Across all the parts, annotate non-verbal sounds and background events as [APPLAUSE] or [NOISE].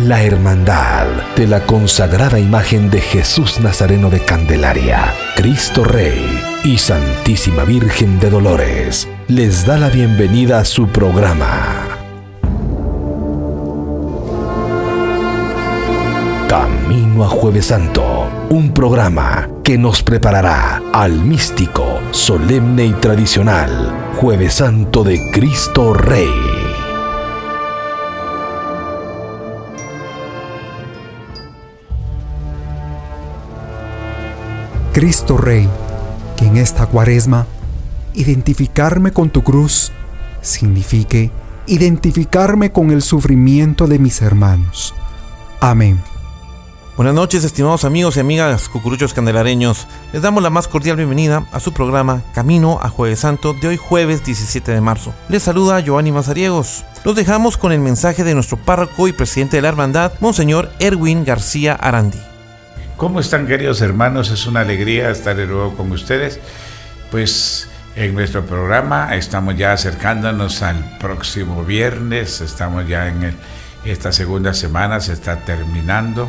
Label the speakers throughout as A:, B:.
A: la hermandad de la consagrada imagen de Jesús Nazareno de Candelaria, Cristo Rey y Santísima Virgen de Dolores les da la bienvenida a su programa. Camino a Jueves Santo, un programa que nos preparará al místico, solemne y tradicional Jueves Santo de Cristo Rey.
B: Cristo Rey, que en esta cuaresma identificarme con tu cruz signifique identificarme con el sufrimiento de mis hermanos. Amén.
C: Buenas noches, estimados amigos y amigas cucuruchos candelareños. Les damos la más cordial bienvenida a su programa Camino a Jueves Santo de hoy jueves 17 de marzo. Les saluda Giovanni Mazariegos. Los dejamos con el mensaje de nuestro párroco y presidente de la hermandad, Monseñor Erwin García Arandi.
D: ¿Cómo están queridos hermanos? Es una alegría estar de nuevo con ustedes. Pues en nuestro programa estamos ya acercándonos al próximo viernes, estamos ya en esta segunda semana, se está terminando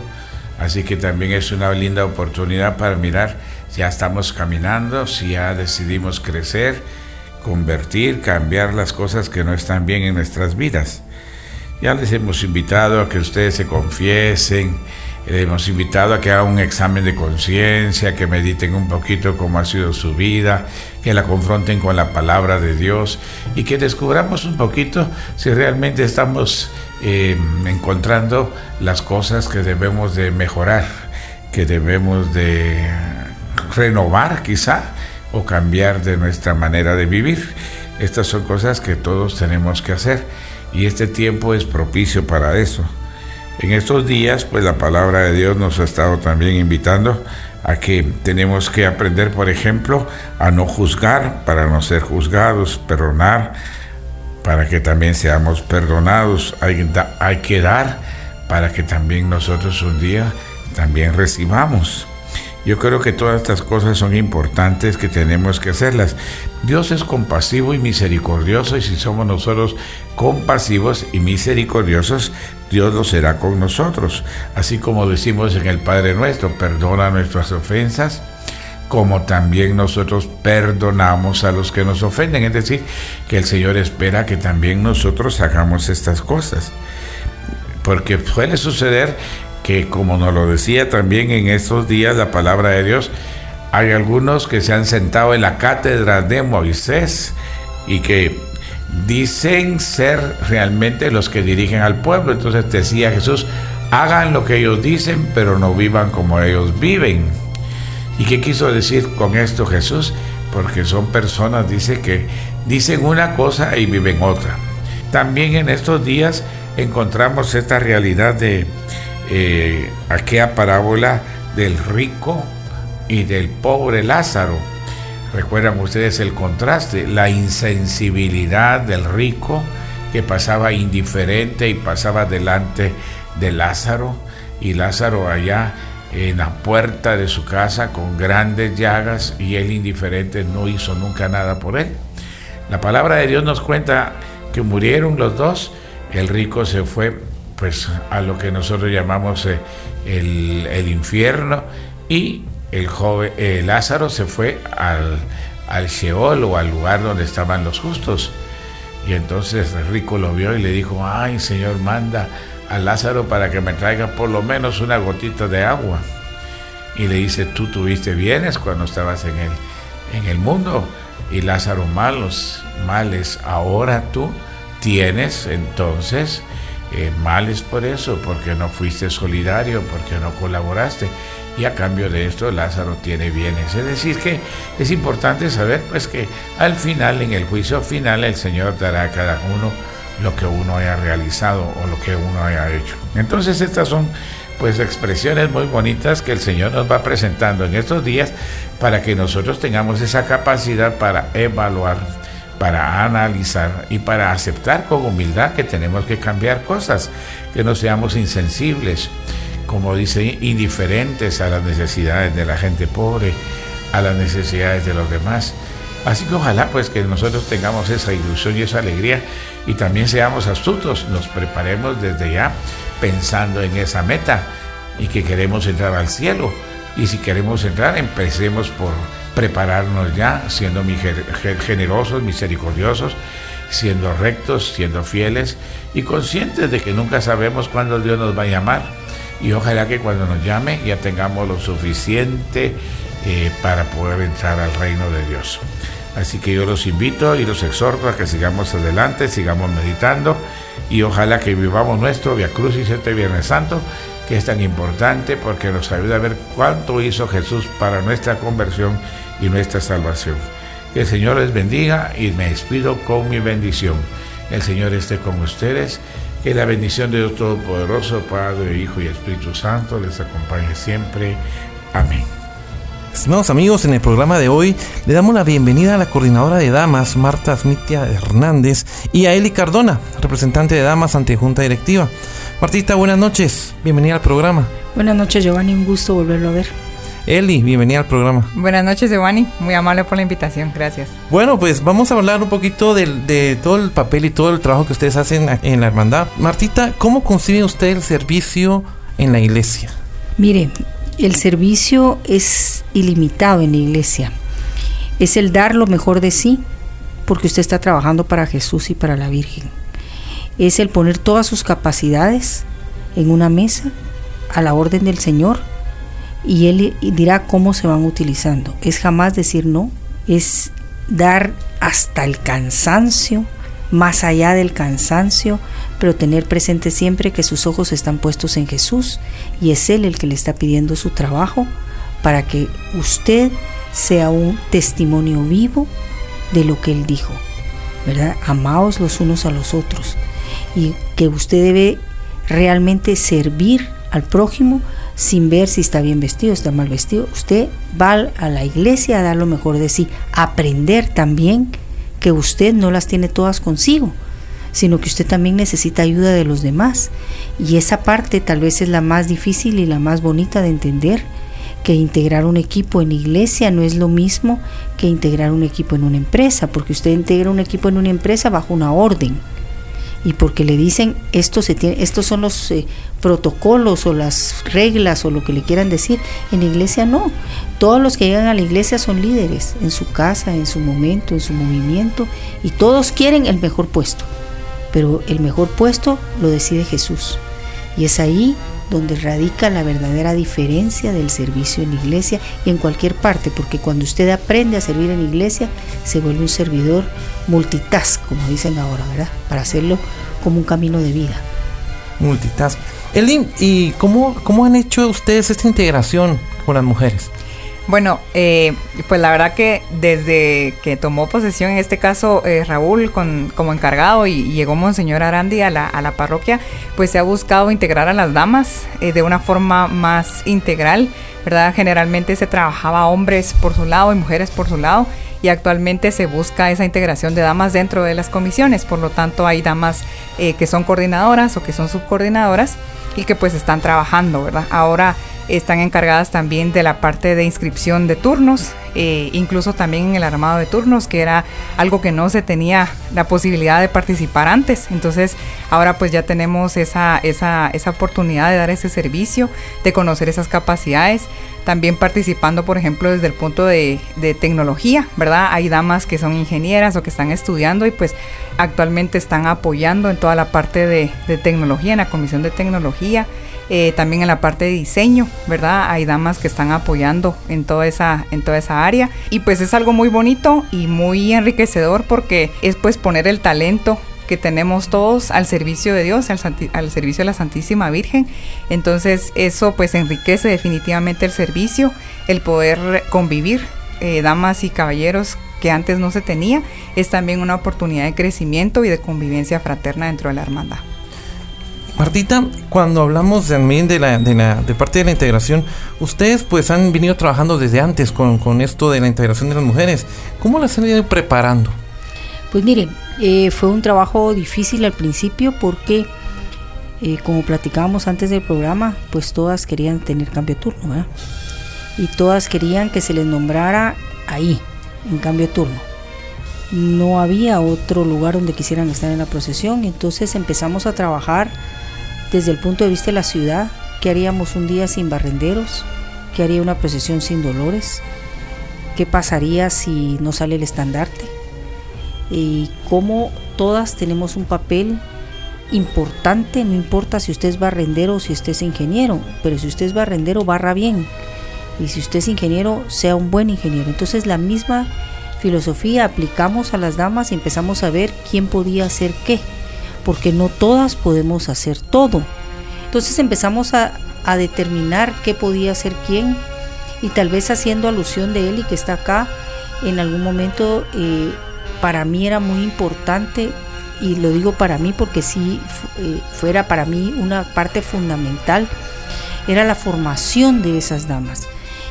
D: Así que también es una linda oportunidad para mirar si ya estamos caminando, si ya decidimos crecer, convertir, cambiar las cosas que no están bien en nuestras vidas. Ya les hemos invitado a que ustedes se confiesen, les hemos invitado a que hagan un examen de conciencia, que mediten un poquito cómo ha sido su vida, que la confronten con la palabra de Dios y que descubramos un poquito si realmente estamos eh, encontrando las cosas que debemos de mejorar, que debemos de renovar quizá o cambiar de nuestra manera de vivir. Estas son cosas que todos tenemos que hacer y este tiempo es propicio para eso. En estos días, pues la palabra de Dios nos ha estado también invitando a que tenemos que aprender, por ejemplo, a no juzgar para no ser juzgados, perdonar para que también seamos perdonados. Hay, que dar para que también nosotros un día también recibamos. Yo creo que todas estas cosas son importantes que tenemos que hacerlas. Dios es compasivo y misericordioso y si somos nosotros compasivos y misericordiosos, Dios lo será con nosotros. Así como decimos en el Padre nuestro, perdona nuestras ofensas como también nosotros perdonamos a los que nos ofenden. Es decir, que el Señor espera que también nosotros hagamos estas cosas. Porque suele suceder que, como nos lo decía también en estos días la palabra de Dios, hay algunos que se han sentado en la cátedra de Moisés y que dicen ser realmente los que dirigen al pueblo. Entonces decía Jesús, hagan lo que ellos dicen, pero no vivan como ellos viven. ¿Y qué quiso decir con esto Jesús? Porque son personas, dice que dicen una cosa y viven otra. También en estos días encontramos esta realidad de eh, aquella parábola del rico y del pobre Lázaro. Recuerdan ustedes el contraste, la insensibilidad del rico que pasaba indiferente y pasaba delante de Lázaro y Lázaro allá en la puerta de su casa con grandes llagas y él indiferente no hizo nunca nada por él. La palabra de Dios nos cuenta que murieron los dos, el rico se fue pues a lo que nosotros llamamos eh, el, infierno y el joven eh, Lázaro se fue al, al Sheol o al lugar donde estaban los justos. Y entonces el rico lo vio y le dijo, ay Señor, manda a Lázaro para que me traiga por lo menos una gotita de agua. Y le dice, tú tuviste bienes cuando estabas en el, en el mundo y Lázaro malos, males. Ahora tú tienes entonces eh, males por eso, porque no fuiste solidario, porque no colaboraste. Y a cambio de esto Lázaro tiene bienes. Es decir, que es importante saber pues que al final, en el juicio final, el Señor dará a cada uno lo que uno haya realizado o lo que uno haya hecho. Entonces estas son pues expresiones muy bonitas que el Señor nos va presentando en estos días para que nosotros tengamos esa capacidad para evaluar, para analizar y para aceptar con humildad que tenemos que cambiar cosas, que no seamos insensibles, como dice, indiferentes a las necesidades de la gente pobre, a las necesidades de los demás. Así que ojalá pues que nosotros tengamos esa ilusión y esa alegría y también seamos astutos, nos preparemos desde ya pensando en esa meta y que queremos entrar al cielo. Y si queremos entrar, empecemos por prepararnos ya, siendo generosos, misericordiosos, siendo rectos, siendo fieles y conscientes de que nunca sabemos cuándo Dios nos va a llamar. Y ojalá que cuando nos llame ya tengamos lo suficiente eh, para poder entrar al reino de Dios. Así que yo los invito y los exhorto a que sigamos adelante, sigamos meditando y ojalá que vivamos nuestro Via Crucis este Viernes Santo, que es tan importante porque nos ayuda a ver cuánto hizo Jesús para nuestra conversión y nuestra salvación. Que el Señor les bendiga y me despido con mi bendición. El Señor esté con ustedes. Que la bendición de Dios Todopoderoso, Padre, Hijo y Espíritu Santo les acompañe siempre. Amén.
C: Estimados amigos, en el programa de hoy le damos la bienvenida a la coordinadora de damas, Marta Smitia Hernández, y a Eli Cardona, representante de damas ante Junta Directiva. Martita, buenas noches, bienvenida al programa.
E: Buenas noches, Giovanni, un gusto volverlo a ver.
C: Eli, bienvenida al programa.
F: Buenas noches, Giovanni. Muy amable por la invitación. Gracias.
C: Bueno, pues vamos a hablar un poquito de, de, todo el papel y todo el trabajo que ustedes hacen en la hermandad. Martita, ¿cómo concibe usted el servicio en la iglesia?
E: Mire, el servicio es ilimitado en la iglesia. Es el dar lo mejor de sí, porque usted está trabajando para Jesús y para la Virgen. Es el poner todas sus capacidades en una mesa a la orden del Señor y Él dirá cómo se van utilizando. Es jamás decir no, es dar hasta el cansancio, más allá del cansancio, pero tener presente siempre que sus ojos están puestos en Jesús y es Él el que le está pidiendo su trabajo para que usted sea un testimonio vivo de lo que Él dijo, ¿verdad? Amaos los unos a los otros y que usted debe realmente servir al prójimo sin ver si está bien vestido, está mal vestido. Usted va a la iglesia a dar lo mejor de sí, aprender también que usted no las tiene todas consigo, sino que usted también necesita ayuda de los demás. Y esa parte tal vez es la más difícil y la más bonita de entender, que integrar un equipo en iglesia no es lo mismo que integrar un equipo en una empresa, porque usted integra un equipo en una empresa bajo una orden. Y porque le dicen, esto se tiene, estos son los eh, protocolos o las reglas o lo que le quieran decir. En la iglesia no. Todos los que llegan a la iglesia son líderes en su casa, en su momento, en su movimiento y todos quieren el mejor puesto. Pero el mejor puesto lo decide Jesús. Y es ahí donde radica la verdadera diferencia del servicio en la iglesia y en cualquier parte, porque cuando usted aprende a servir en la iglesia, se vuelve un servidor multitask, como dicen ahora, ¿verdad? Para hacerlo como un camino de vida.
C: Multitask. Elin, ¿y cómo, cómo han hecho ustedes esta integración con las mujeres?
F: Bueno, eh, pues la verdad que desde que tomó posesión, en este caso eh, Raúl con, como encargado y, llegó Monseñor Arandi a la, parroquia, pues se ha buscado integrar a las damas eh, de una forma más integral, ¿verdad? Generalmente se trabajaba hombres por su lado y mujeres por su lado y actualmente se busca esa integración de damas dentro de las comisiones, por lo tanto hay damas que son coordinadoras o que son subcoordinadoras y que pues están trabajando, ¿verdad? Ahora están encargadas también de la parte de inscripción de turnos, eh, incluso también en el armado de turnos, que era algo que no se tenía la posibilidad de participar antes. Entonces ahora pues ya tenemos esa, esa, esa oportunidad de dar ese servicio, de conocer esas capacidades, también participando, por ejemplo, desde el punto de, tecnología, ¿verdad? Hay damas que son ingenieras o que están estudiando y pues actualmente están apoyando en toda la parte de, de tecnología, en la comisión de tecnología. Eh, también en la parte de diseño, ¿verdad? Hay damas que están apoyando en toda esa, en toda esa área. Y pues es algo muy bonito y muy enriquecedor porque es pues poner el talento que tenemos todos al servicio de Dios, al, servicio de la Santísima Virgen. Entonces eso pues enriquece definitivamente el servicio, el poder convivir, eh, damas y caballeros que antes no se tenía, es también una oportunidad de crecimiento y de convivencia fraterna dentro de la hermandad.
C: Martita, cuando hablamos también de, la, de, la, parte de la integración, ustedes pues han venido trabajando desde antes con, con esto de la integración de las mujeres. ¿Cómo las han ido preparando?
E: Pues miren, eh, fue un trabajo difícil al principio porque, eh, como platicábamos antes del programa, pues todas querían tener cambio de turno, ¿verdad? Y todas querían que se les nombrara ahí, en cambio de turno. no había otro lugar donde quisieran estar en la procesión, entonces empezamos a trabajar desde el punto de vista de la ciudad, ¿qué haríamos un día sin barrenderos? ¿Qué haría una procesión sin dolores? ¿Qué pasaría si no sale el estandarte? Y cómo todas tenemos un papel importante, no importa si usted es barrendero o si usted es ingeniero, pero si usted es barrendero, barra bien. Y si usted es ingeniero, sea un buen ingeniero. Entonces la misma filosofía aplicamos a las damas y empezamos a ver quién podía hacer qué, porque no todas podemos hacer todo. Entonces empezamos a, determinar qué podía hacer quién y tal vez haciendo alusión de él y que está acá, en algún momento eh, para mí era muy importante y lo digo para mí porque si eh, fuera para mí una parte fundamental, era la formación de esas damas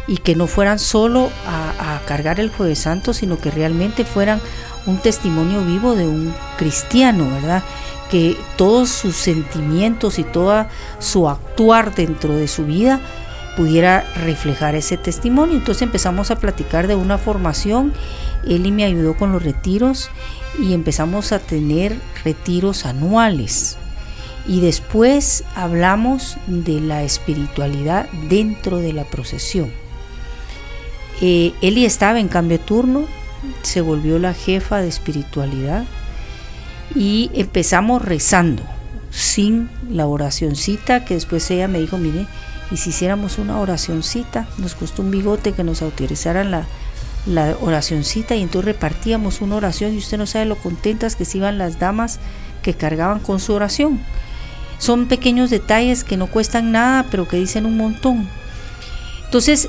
E: y que no fueran solo a, cargar el jueves santo, sino que realmente fueran un testimonio vivo de un cristiano, ¿verdad? Que todos sus sentimientos y todo su actuar dentro de su vida pudiera reflejar ese testimonio. Entonces empezamos a platicar de una formación, Eli me ayudó con los retiros y empezamos a tener retiros anuales. Y después hablamos de la espiritualidad dentro de la procesión. Eh, Eli estaba en cambio turno, se volvió la jefa de espiritualidad y empezamos rezando sin la oracioncita que después ella me dijo, mire, y si hiciéramos una oracioncita, nos costó un bigote que nos autorizaran la, la oracioncita y entonces repartíamos una oración y usted no sabe lo contentas que se iban las damas que cargaban con su oración. Son pequeños detalles que no cuestan nada, pero que dicen un montón. Entonces,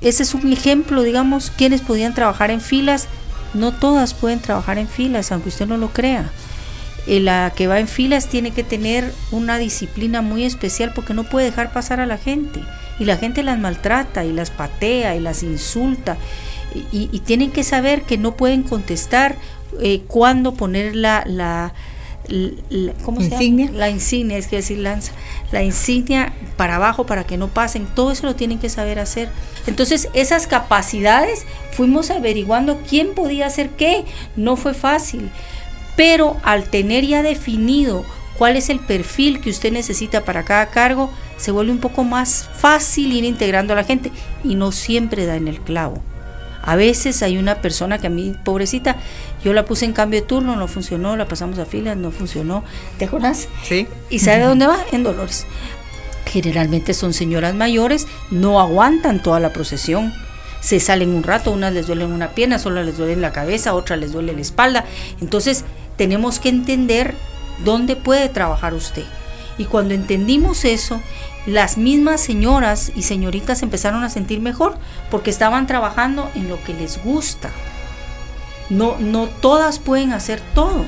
E: ese es un ejemplo, digamos, quienes podían trabajar en filas. No todas pueden trabajar en filas, aunque usted no lo crea. Eh, la que va en filas tiene que tener una disciplina muy especial porque no puede dejar pasar a la gente. Y la gente las maltrata y las patea y las insulta. Y, tienen que saber que no pueden contestar eh, cuándo poner la, la, ¿cómo insignia. Se llama? La insignia, es que decir, lanza, la insignia para abajo para que no pasen. Todo eso lo tienen que saber hacer. Entonces, esas capacidades fuimos averiguando quién podía hacer qué. No fue fácil, pero al tener ya definido cuál es el perfil que usted necesita para cada cargo, se vuelve un poco más fácil ir integrando a la gente y no siempre da en el clavo. A veces hay una persona que a mí, pobrecita, yo la puse en cambio de turno, no funcionó, la pasamos a filas, no funcionó. ¿Te acuerdas?
F: Sí.
E: ¿Y sabe dónde va? En Dolores generalmente son señoras mayores, no aguantan toda la procesión. Se salen un rato, unas les duelen una pierna, solo les duele la cabeza, otras les duele la espalda. Entonces tenemos que entender dónde puede trabajar usted. Y cuando entendimos eso, las mismas señoras y señoritas empezaron a sentir mejor porque estaban trabajando en lo que les gusta. No, no todas pueden hacer todo.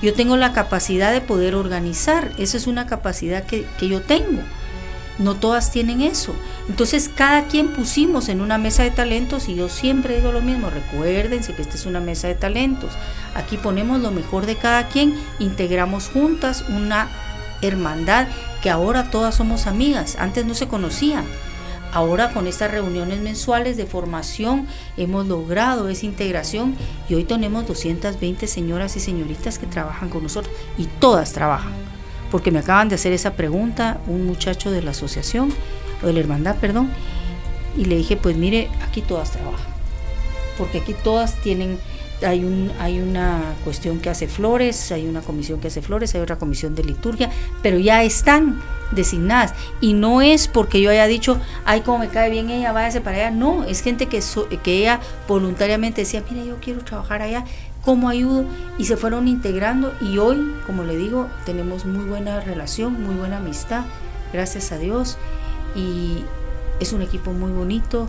E: Yo tengo la capacidad de poder organizar, esa es una capacidad que, yo tengo. No todas tienen eso. Entonces cada quien pusimos en una mesa de talentos y yo siempre digo lo mismo, recuérdense que esta es una mesa de talentos. Aquí ponemos lo mejor de cada quien, integramos juntas una hermandad que ahora todas somos amigas, antes no se conocían. Ahora con estas reuniones mensuales de formación hemos logrado esa integración y hoy tenemos 220 señoras y señoritas que trabajan con nosotros y todas trabajan. Porque me acaban de hacer esa pregunta un muchacho de la asociación, o de la hermandad, perdón, y le dije, pues mire, aquí todas trabajan. Porque aquí todas tienen hay, un, hay una cuestión que hace flores, hay una comisión que hace flores, hay otra comisión de liturgia, pero ya están designadas. Y no es porque yo haya dicho, ay, como me cae bien ella, váyase para allá. No, es gente que, que ella voluntariamente decía, mira, yo quiero trabajar allá, ¿cómo ayudo? Y se fueron integrando y hoy, como le digo, tenemos muy buena relación, muy buena amistad, gracias a Dios. Y es un equipo muy bonito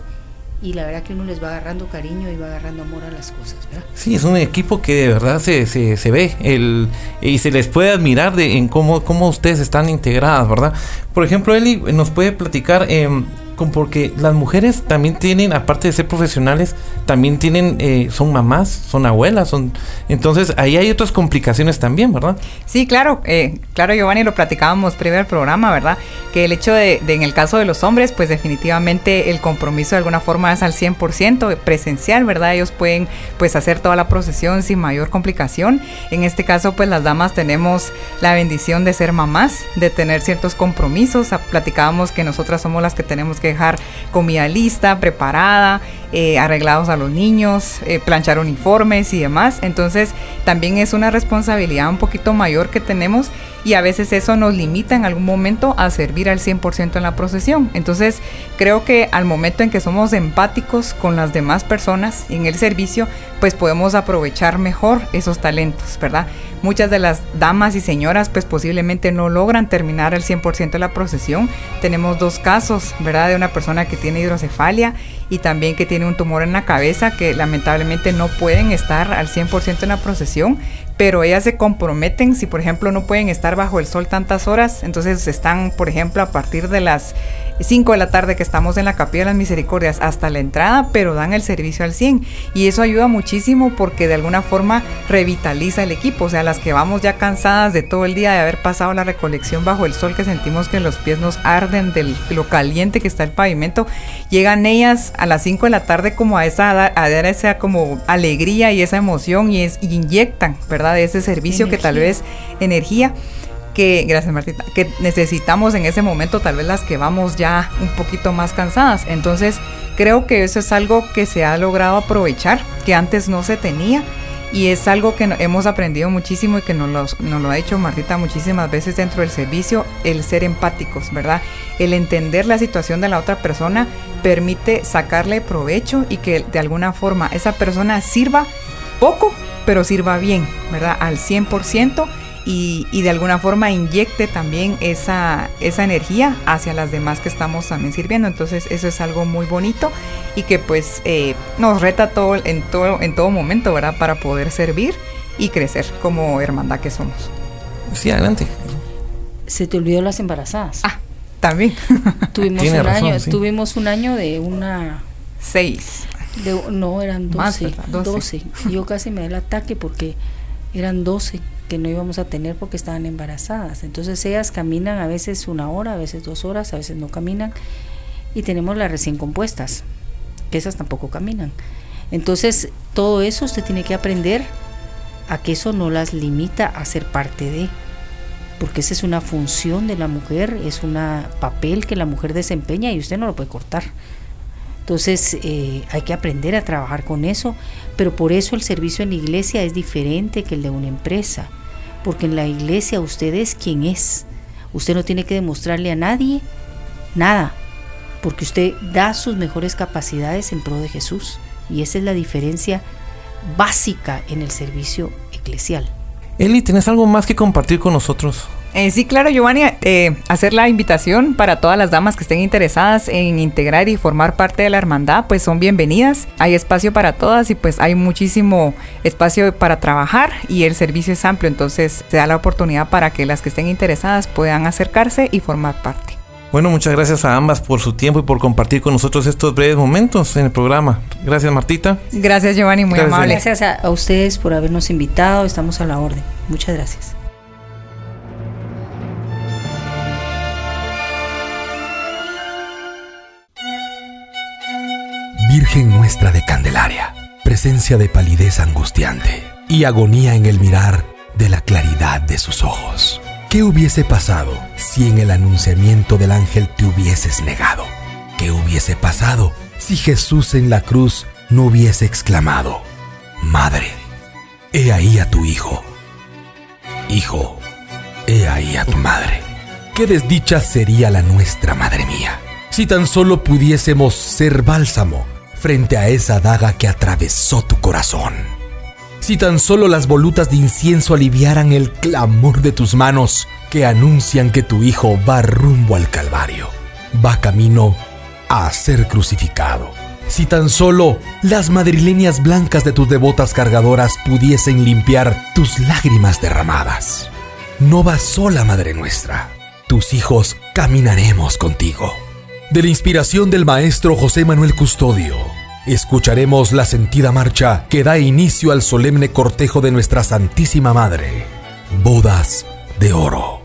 E: y la verdad que uno les va agarrando cariño y va agarrando amor a las cosas, ¿verdad?
C: Sí, es un equipo que de verdad se, se, se ve el, y se les puede admirar de, en cómo, cómo ustedes están integradas, ¿verdad? Por ejemplo, Eli nos puede platicar, em, porque las mujeres también tienen, aparte de ser profesionales, también tienen, eh, son mamás, son abuelas, son entonces ahí hay otras complicaciones también, ¿verdad?
F: Sí, claro, eh, claro Giovanni, lo platicábamos al programa, ¿verdad? Que el hecho de, de, en el caso de los hombres, pues definitivamente el compromiso de alguna forma es al 100% presencial, ¿verdad? Ellos pueden pues hacer toda la procesión sin mayor complicación. En este caso, pues las damas tenemos la bendición de ser mamás, de tener ciertos compromisos. Platicábamos que nosotras somos las que tenemos que dejar comida lista, preparada, eh, arreglados a los niños, eh, planchar uniformes y demás. Entonces también es una responsabilidad un poquito mayor que tenemos y a veces eso nos limita en algún momento a servir al 100% en la procesión. Entonces creo que al momento en que somos empáticos con las demás personas en el servicio, pues podemos aprovechar mejor esos talentos, ¿verdad? Muchas de las damas y señoras pues posiblemente no logran terminar el 100% de la procesión. Tenemos dos casos, ¿verdad? De una persona que tiene hidrocefalia y también que tiene un tumor en la cabeza que lamentablemente no pueden estar al 100% en la procesión, pero ellas se comprometen si por ejemplo no pueden estar bajo el sol tantas horas, entonces están por ejemplo a partir de las 5 de la tarde que estamos en la Capilla de las Misericordias hasta la entrada, pero dan el servicio al 100 y eso ayuda muchísimo porque de alguna forma revitaliza el equipo, o sea, las que vamos ya cansadas de todo el día de haber pasado la recolección bajo el sol que sentimos que los pies nos arden de lo caliente que está el pavimento, llegan ellas a las 5 de la tarde como a esa a dar esa como alegría y esa emoción y, es, y inyectan, ¿verdad? Ese servicio que tal vez energía que, gracias Martita, que necesitamos en ese momento, tal vez las que vamos ya un poquito más cansadas. Entonces, creo que eso es algo que se ha logrado aprovechar, que antes no se tenía. Y es algo que hemos aprendido muchísimo y que nos, nos lo ha hecho Martita muchísimas veces dentro del servicio, el ser empáticos, ¿verdad? El entender la situación de la otra persona permite sacarle provecho y que de alguna forma esa persona sirva poco, pero sirva bien, ¿verdad? Al 100% y, de alguna forma inyecte también esa, esa energía hacia las demás que estamos también sirviendo. Entonces eso es algo muy bonito y que pues eh, nos reta todo, en, todo, en todo momento, ¿verdad? Para poder servir y crecer como hermandad que somos.
C: Sí, adelante.
E: Se te olvidó las embarazadas.
F: Ah, también. [LAUGHS]
E: tuvimos un año, tuvimos un año de una
F: seis.
E: De, no, eran 12, 12. Yo casi me da el ataque porque eran 12 que no íbamos a tener porque estaban embarazadas. Entonces ellas caminan a veces una hora, a veces dos horas, a veces no caminan. Y tenemos las recién compuestas, que esas tampoco caminan. Entonces todo eso usted tiene que aprender a que eso no las limita a ser parte de, porque esa es una función de la mujer, es un papel que la mujer desempeña y usted no lo puede cortar. Entonces eh, hay que aprender a trabajar con eso, pero por eso el servicio en la iglesia es diferente que el de una empresa, porque en la iglesia usted es quien es. Usted no tiene que demostrarle a nadie nada, porque usted da sus mejores capacidades en pro de Jesús. Y esa es la diferencia básica en el servicio eclesial.
C: Eli, ¿tienes algo más que compartir con nosotros?
F: Eh, sí, claro, Giovanni, eh, hacer la invitación para todas las damas que estén interesadas en integrar y formar parte de la hermandad, pues son bienvenidas. Hay espacio para todas y pues hay muchísimo espacio para trabajar y el servicio es amplio, entonces se da la oportunidad para que las que estén interesadas puedan acercarse y formar parte.
C: Bueno, muchas gracias a ambas por su tiempo y por compartir con nosotros estos breves momentos en el programa. Gracias, Martita.
F: Gracias, Giovanni, muy amable.
E: Gracias a ustedes por habernos invitado, estamos a la orden. Muchas gracias.
A: Virgen nuestra de Candelaria, presencia de palidez angustiante y agonía en el mirar de la claridad de sus ojos. ¿Qué hubiese pasado si en el anunciamiento del ángel te hubieses negado? ¿Qué hubiese pasado si Jesús en la cruz no hubiese exclamado, Madre, he ahí a tu hijo? Hijo, he ahí a tu madre. ¿Qué desdicha sería la nuestra, madre mía? Si tan solo pudiésemos ser bálsamo frente a esa daga que atravesó tu corazón. Si tan solo las volutas de incienso aliviaran el clamor de tus manos que anuncian que tu hijo va rumbo al Calvario, va camino a ser crucificado. Si tan solo las madrileñas blancas de tus devotas cargadoras pudiesen limpiar tus lágrimas derramadas. No vas sola, Madre nuestra. Tus hijos caminaremos contigo. De la inspiración del maestro José Manuel Custodio, escucharemos la sentida marcha que da inicio al solemne cortejo de nuestra Santísima Madre, Bodas de Oro.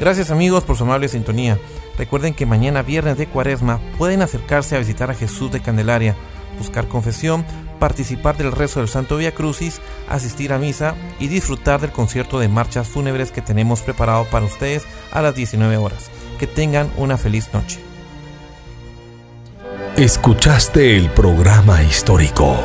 C: Gracias amigos por su amable sintonía. Recuerden que mañana viernes de cuaresma pueden acercarse a visitar a Jesús de Candelaria, buscar confesión, participar del rezo del Santo Vía Crucis, asistir a misa y disfrutar del concierto de marchas fúnebres que tenemos preparado para ustedes a las 19 horas. Que tengan una feliz noche.
A: Escuchaste el programa histórico.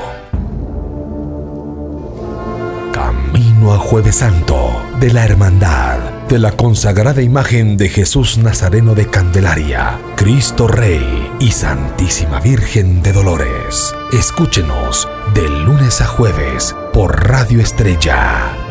A: Camino a Jueves Santo de la Hermandad de la consagrada imagen de Jesús Nazareno de Candelaria, Cristo Rey y Santísima Virgen de Dolores. Escúchenos de lunes a jueves por Radio Estrella